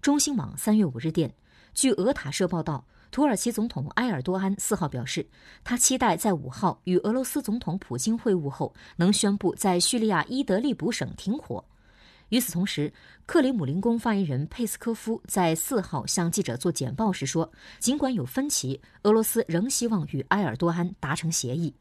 中新网三月五日电据俄塔社报道土耳其总统埃尔多安四号表示他期待在五号与俄罗斯总统普京会晤后能宣布在叙利亚伊德利卜省停火。与此同时克里姆林宫发言人佩斯科夫在四号向记者做简报时说尽管有分歧俄罗斯仍希望与埃尔多安达成协议。